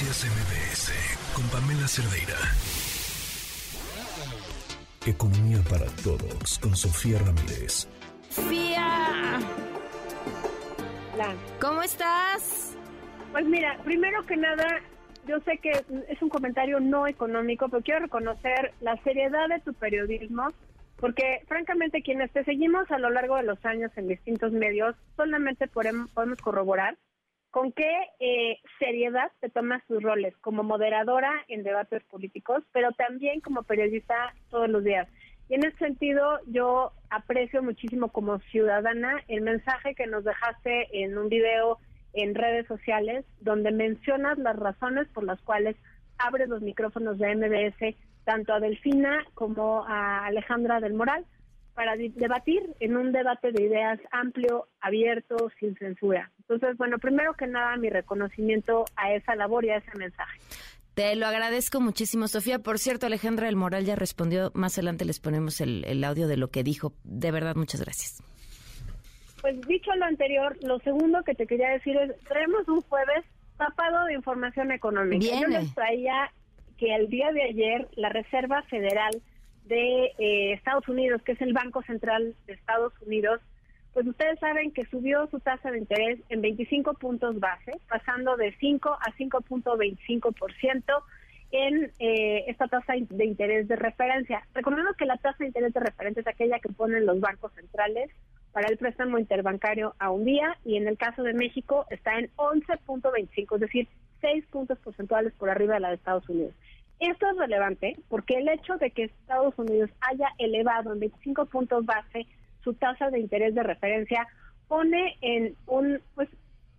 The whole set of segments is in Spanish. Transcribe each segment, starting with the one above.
Noticias MBS con Pamela Cerdeira. Economía para todos con Sofía Ramírez. Sofía. Hola. ¿Cómo estás? Pues mira, primero que nada, yo sé que es un comentario no económico, pero quiero reconocer la seriedad de tu periodismo, porque francamente quienes te seguimos a lo largo de los años en distintos medios, solamente podemos corroborar con qué eh, seriedad te tomas tus roles como moderadora en debates políticos, pero también como periodista todos los días. Y en ese sentido, yo aprecio muchísimo como ciudadana el mensaje que nos dejaste en un video en redes sociales, donde mencionas las razones por las cuales abres los micrófonos de MBS tanto a Delfina como a Alejandra del Moral para debatir en un debate de ideas amplio, abierto, sin censura. Entonces, bueno, primero que nada, mi reconocimiento a esa labor y a ese mensaje. Te lo agradezco muchísimo, Sofía. Por cierto, Alejandra del Moral ya respondió. Más adelante les ponemos el, audio de lo que dijo. De verdad, muchas gracias. Pues dicho lo anterior, lo segundo que te quería decir es, traemos un jueves tapado de información económica. Yo les traía que el día de ayer la Reserva Federal de eh, Estados Unidos, que es el Banco Central de Estados Unidos, pues ustedes saben que subió su tasa de interés en 25 puntos base, pasando de 5 a 5.25% en eh, esta tasa de interés de referencia. Recordemos que la tasa de interés de referencia es aquella que ponen los bancos centrales para el préstamo interbancario a un día y en el caso de México está en 11.25, es decir, 6 puntos porcentuales por arriba de la de Estados Unidos. Esto es relevante porque el hecho de que Estados Unidos haya elevado en 25 puntos base su tasa de interés de referencia pone en un, pues,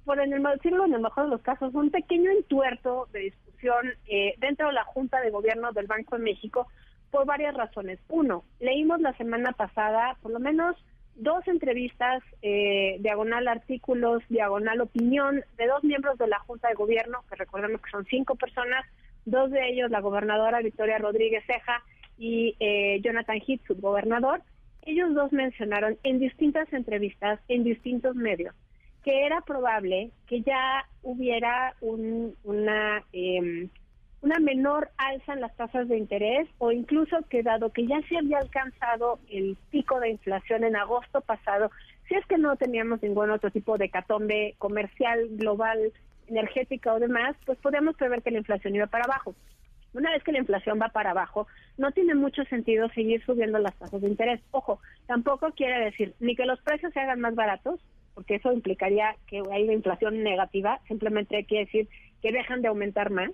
por en el, decirlo en el mejor de los casos, un pequeño entuerto de discusión eh, dentro de la Junta de Gobierno del Banco de México por varias razones. Uno, leímos la semana pasada por lo menos dos entrevistas, eh, diagonal artículos, diagonal opinión, de dos miembros de la Junta de Gobierno, que recordemos que son cinco personas, dos de ellos la gobernadora Victoria Rodríguez Ceja y eh, Jonathan Heath, subgobernador, ellos dos mencionaron en distintas entrevistas, en distintos medios, que era probable que ya hubiera una, em, una menor alza en las tasas de interés o incluso que dado que ya se había alcanzado el pico de inflación en agosto pasado, si es que no teníamos ningún otro tipo de catombe comercial, global, energética o demás, pues podemos prever que la inflación iba para abajo. Una vez que la inflación va para abajo, no tiene mucho sentido seguir subiendo las tasas de interés. Ojo, tampoco quiere decir ni que los precios se hagan más baratos, porque eso implicaría que hay una inflación negativa, simplemente quiere decir que dejan de aumentar más.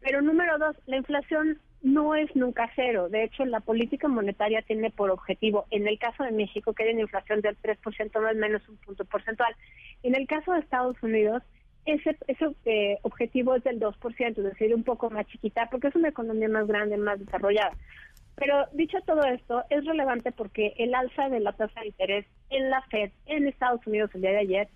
Pero número dos, la inflación no es nunca cero. De hecho, la política monetaria tiene por objetivo, en el caso de México, que haya una inflación del 3% más menos un punto porcentual. En el caso de Estados Unidos, ese, ese eh, objetivo es del 2%, es decir, un poco más chiquita, porque es una economía más grande, más desarrollada. Pero dicho todo esto, es relevante porque el alza de la tasa de interés en la Fed en Estados Unidos el día de ayer,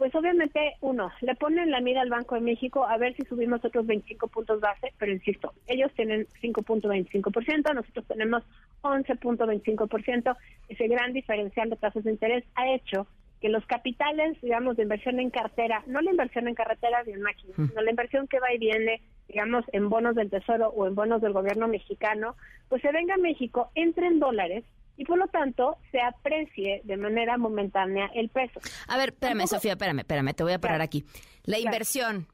pues obviamente, uno, le ponen la mira al Banco de México a ver si subimos otros 25 puntos base, pero insisto, ellos tienen 5.25%, nosotros tenemos 11.25%. Ese gran diferencial de tasas de interés ha hecho que los capitales, digamos, de inversión en cartera, no la inversión en carreteras y en máquinas, sino la inversión que va y viene, digamos, en bonos del Tesoro o en bonos del gobierno mexicano, pues se venga a México, entre en dólares y por lo tanto se aprecie de manera momentánea el peso. A ver, espérame, Sofía, espérame, espérame, te voy a parar aquí. La inversión.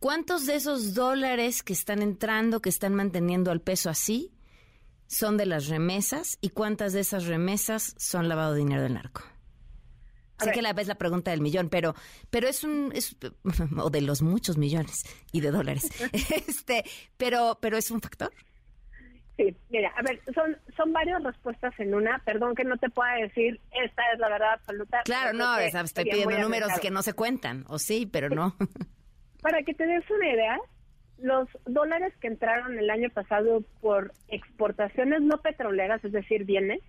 ¿Cuántos de esos dólares que están entrando, que están manteniendo al peso así, son de las remesas y cuántas de esas remesas son lavado de dinero del narco? Sé que la vez la pregunta del millón, pero, pero es un, es, o de los muchos millones y de dólares, este, pero, pero es un factor. Sí, mira, a ver, son, son varias respuestas en una. Perdón que no te pueda decir, esta es la verdad absoluta. Claro, no, estoy pidiendo números que no se cuentan, o sí, pero no. Para que te des una idea, los dólares que entraron el año pasado por exportaciones no petroleras, es decir, bienes,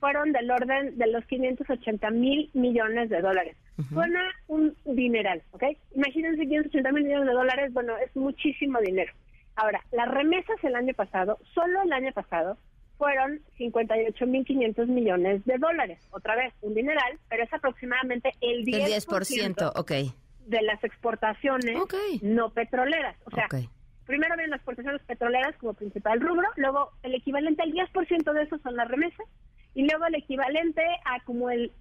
fueron del orden de los 580 mil millones de dólares. Suena un dineral, ¿ok? Imagínense 580 mil millones de dólares, bueno, es muchísimo dinero. Ahora, las remesas el año pasado, solo el año pasado, fueron 58 mil 500 millones de dólares. Otra vez, un dineral, pero es aproximadamente el 10%. El 10%, ok de las exportaciones no petroleras. O sea, primero vienen las exportaciones petroleras como principal rubro, luego el equivalente al 10% de eso son las remesas, y luego el equivalente a como el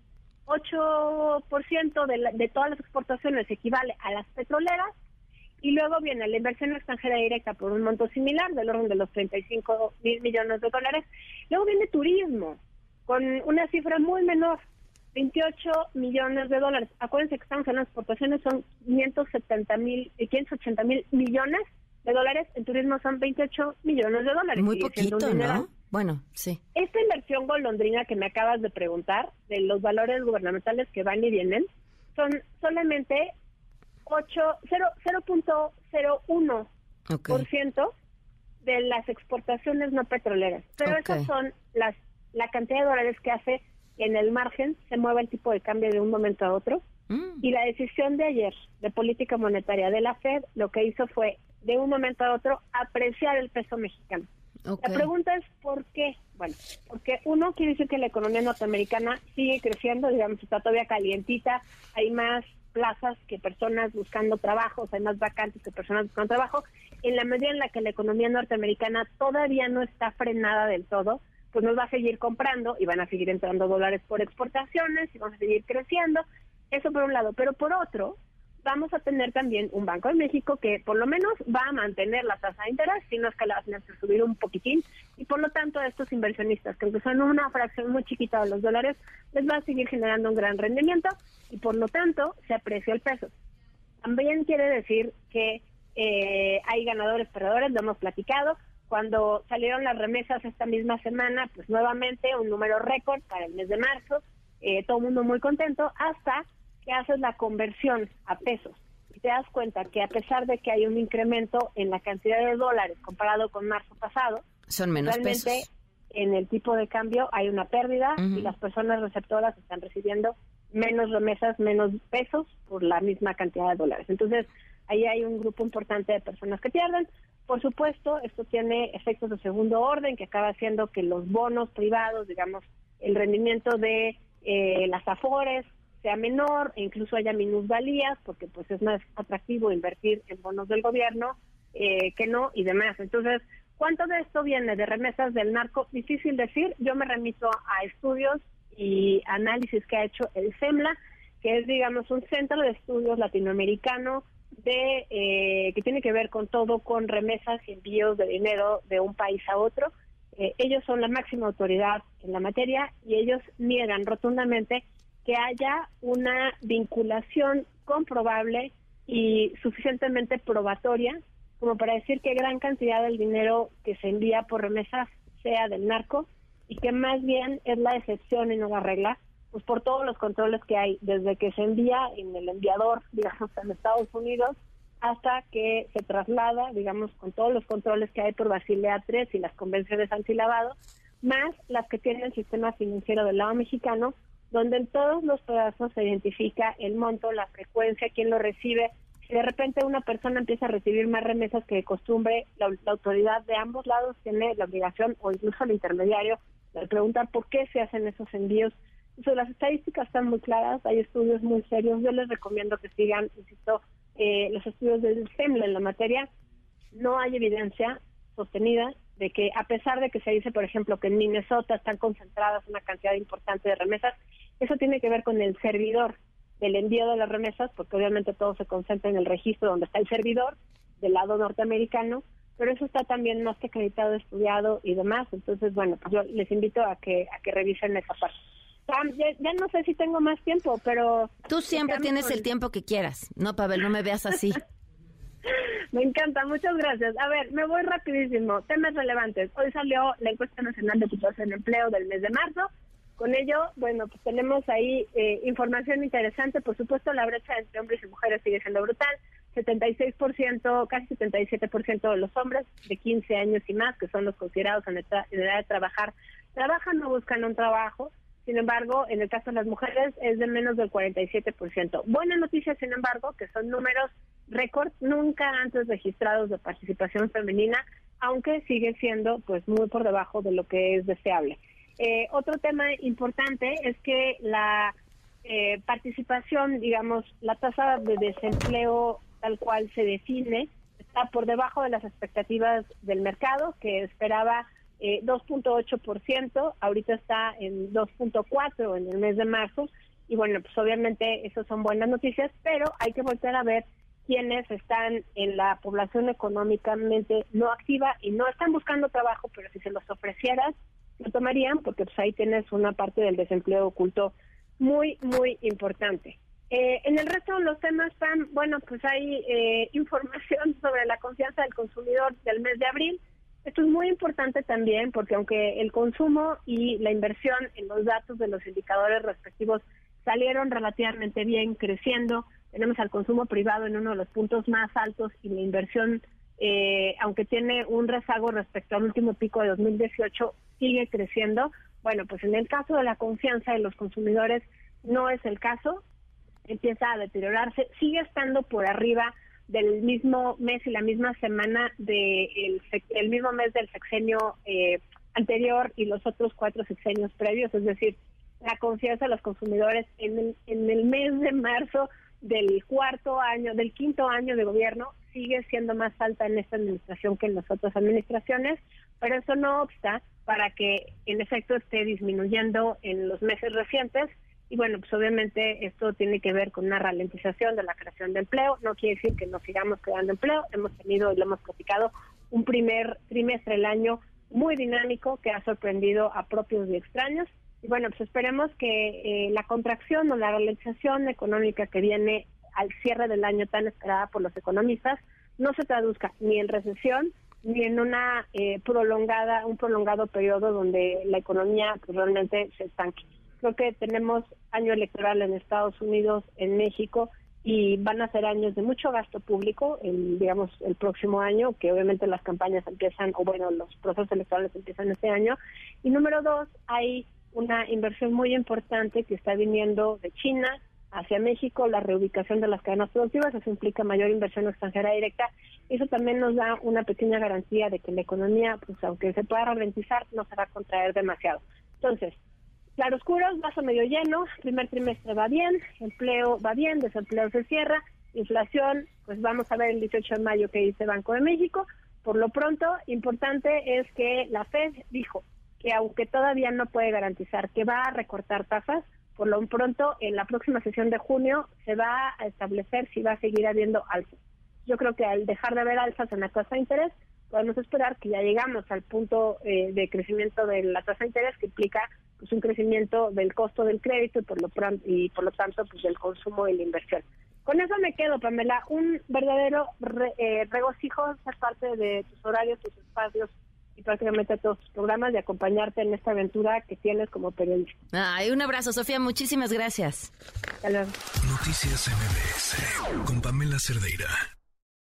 8% de, de todas las exportaciones equivale a las petroleras, y luego viene la inversión extranjera directa por un monto similar, del orden de los 35 mil millones de dólares. Luego viene turismo, con una cifra muy menor, 28 millones de dólares. Acuérdense que estamos en las exportaciones, son 570 mil, 580 mil millones de dólares, en turismo son 28 millones de dólares. Muy poquito, ¿no? Bueno, sí. Esta inversión golondrina que me acabas de preguntar, de los valores gubernamentales que van y vienen, son solamente 0.01% de las exportaciones no petroleras. Pero esas son las la cantidad de dólares que hace en el margen se mueve el tipo de cambio de un momento a otro. Mm. Y la decisión de ayer de política monetaria de la Fed lo que hizo fue de un momento a otro apreciar el peso mexicano. La pregunta es ¿por qué? Bueno, porque uno quiere decir que la economía norteamericana sigue creciendo, digamos, está todavía calientita, hay más plazas que personas buscando trabajo, hay más vacantes que personas buscando trabajo. En la medida en la que la economía norteamericana todavía no está frenada del todo, pues nos va a seguir comprando y van a seguir entrando dólares por exportaciones y vamos a seguir creciendo. Eso por un lado. Pero por otro, vamos a tener también un Banco de México que por lo menos va a mantener la tasa de interés, sino es que la va a subir un poquitín. Y por lo tanto, a estos inversionistas, que aunque son una fracción muy chiquita de los dólares, les va a seguir generando un gran rendimiento y por lo tanto se aprecia el peso. También quiere decir que eh, hay ganadores, perdedores, lo hemos platicado. Cuando salieron las remesas esta misma semana, pues nuevamente un número récord para el mes de marzo, eh, todo el mundo muy contento, hasta que haces la conversión a pesos y te das cuenta que a pesar de que hay un incremento en la cantidad de dólares comparado con marzo pasado, son menos realmente en el tipo de cambio hay una pérdida y las personas receptoras están recibiendo menos remesas, menos pesos por la misma cantidad de dólares. Entonces, ahí hay un grupo importante de personas que pierden. Por supuesto, esto tiene efectos de segundo orden que acaba haciendo que los bonos privados, digamos, el rendimiento de eh, las afores sea menor e incluso haya minusvalías porque pues es más atractivo invertir en bonos del gobierno eh, que no y demás. Entonces, ¿cuánto de esto viene de remesas del narco? Difícil decir. Yo me remito a estudios y análisis que ha hecho el CEMLA, que es, digamos, un centro de estudios latinoamericano de eh, que tiene que ver con todo, con remesas y envíos de dinero de un país a otro. Eh, ellos son la máxima autoridad en la materia y ellos niegan rotundamente que haya una vinculación comprobable y suficientemente probatoria como para decir que gran cantidad del dinero que se envía por remesas sea del narco y que más bien es la excepción y no la regla, pues por todos los controles que hay, desde que se envía en el enviador, digamos, en Estados Unidos, hasta que se traslada, digamos, con todos los controles que hay por Basilea 3 y las convenciones antilavado, más las que tiene el sistema financiero del lado mexicano, donde en todos los pedazos se identifica el monto, la frecuencia, quién lo recibe. Si de repente una persona empieza a recibir más remesas que de costumbre, la autoridad de ambos lados tiene la obligación, o incluso el intermediario, preguntar por qué se hacen esos envíos. Las estadísticas están muy claras, hay estudios muy serios. Yo les recomiendo que sigan, insisto, eh, los estudios del SEMLA en la materia. No hay evidencia sostenida de que, a pesar de que se dice, por ejemplo, que en Minnesota están concentradas una cantidad importante de remesas, eso tiene que ver con el servidor del envío de las remesas, porque obviamente todo se concentra en el registro donde está el servidor del lado norteamericano, pero eso está también más que acreditado, estudiado y demás. Entonces, bueno, pues yo les invito a que a que revisen esa parte. Ya, no sé si tengo más tiempo, pero... Tú siempre tienes el tiempo que quieras, ¿no, Pavel? No me veas así. me encanta, muchas gracias. A ver, me voy rapidísimo. Temas relevantes. Hoy salió la encuesta nacional de situación de empleo del mes de marzo. Con ello, bueno, pues tenemos ahí eh, información interesante. Por supuesto, la brecha entre hombres y mujeres sigue siendo brutal. 76%, casi 77% de los hombres de 15 años y más, que son los considerados en edad de trabajar, trabajan o buscan un trabajo. Sin embargo, en el caso de las mujeres es de menos del 47%. Buena noticia, sin embargo, que son números récord nunca antes registrados de participación femenina, aunque sigue siendo pues muy por debajo de lo que es deseable. Eh, otro tema importante es que la eh, participación, digamos, la tasa de desempleo tal cual se define está por debajo de las expectativas del mercado, que esperaba eh, 2.8%, ahorita está en 2.4% en el mes de marzo, y bueno, pues obviamente eso son buenas noticias, pero hay que volver a ver quienes están en la población económicamente no activa y no están buscando trabajo, pero si se los ofrecieras, lo tomarían, porque pues ahí tienes una parte del desempleo oculto muy, muy importante. Eh, en el resto de los temas, Pam, bueno, pues hay eh, información sobre la confianza del consumidor del mes de abril. Esto es muy importante también porque aunque el consumo y la inversión en los datos de los indicadores respectivos salieron relativamente bien creciendo, tenemos al consumo privado en uno de los puntos más altos y la inversión, eh, aunque tiene un rezago respecto al último pico de 2018, sigue creciendo. Bueno, pues en el caso de la confianza de los consumidores no es el caso, empieza a deteriorarse, sigue estando por arriba del mismo mes y la misma semana del el mismo mes del sexenio eh, anterior y los otros cuatro sexenios previos, es decir, la confianza de los consumidores en el, en el mes de marzo del cuarto año, del quinto año de gobierno, sigue siendo más alta en esta administración que en las otras administraciones, pero eso no obsta para que en efecto esté disminuyendo en los meses recientes. Y bueno, pues obviamente esto tiene que ver con una ralentización de la creación de empleo. No quiere decir que no sigamos creando empleo. Hemos tenido y lo hemos platicado un primer trimestre del año muy dinámico que ha sorprendido a propios y extraños. Y bueno, pues esperemos que eh, la contracción o la ralentización económica que viene al cierre del año tan esperada por los economistas no se traduzca ni en recesión ni en una eh, prolongada un prolongado periodo donde la economía pues, realmente se estanque. Creo que tenemos año electoral en Estados Unidos, en México y van a ser años de mucho gasto público, el, digamos el próximo año, que obviamente las campañas empiezan o bueno los procesos electorales empiezan este año. Y número dos, hay una inversión muy importante que está viniendo de China hacia México, la reubicación de las cadenas productivas, eso implica mayor inversión extranjera directa. Eso también nos da una pequeña garantía de que la economía, pues aunque se pueda ralentizar, no se va a contraer demasiado. Entonces, claroscuros, vaso medio lleno, primer trimestre va bien, empleo va bien, desempleo se cierra, inflación, pues vamos a ver el 18 de mayo que dice Banco de México. Por lo pronto, importante es que la Fed dijo que aunque todavía no puede garantizar que va a recortar tasas, por lo pronto en la próxima sesión de junio se va a establecer si va a seguir habiendo alzas. Yo creo que al dejar de haber alzas en la tasa de interés, podemos esperar que ya llegamos al punto eh, de crecimiento de la tasa de interés que implica pues un crecimiento del costo del crédito y por lo y por lo tanto pues del consumo y la inversión. Con eso me quedo, Pamela, un verdadero eh, regocijo ser parte de tus horarios, tus espacios y prácticamente todos tus programas de acompañarte en esta aventura que tienes como periodista. Ay, un abrazo, Sofía, muchísimas gracias. Hasta luego. Noticias MBS con Pamela Cerdeira.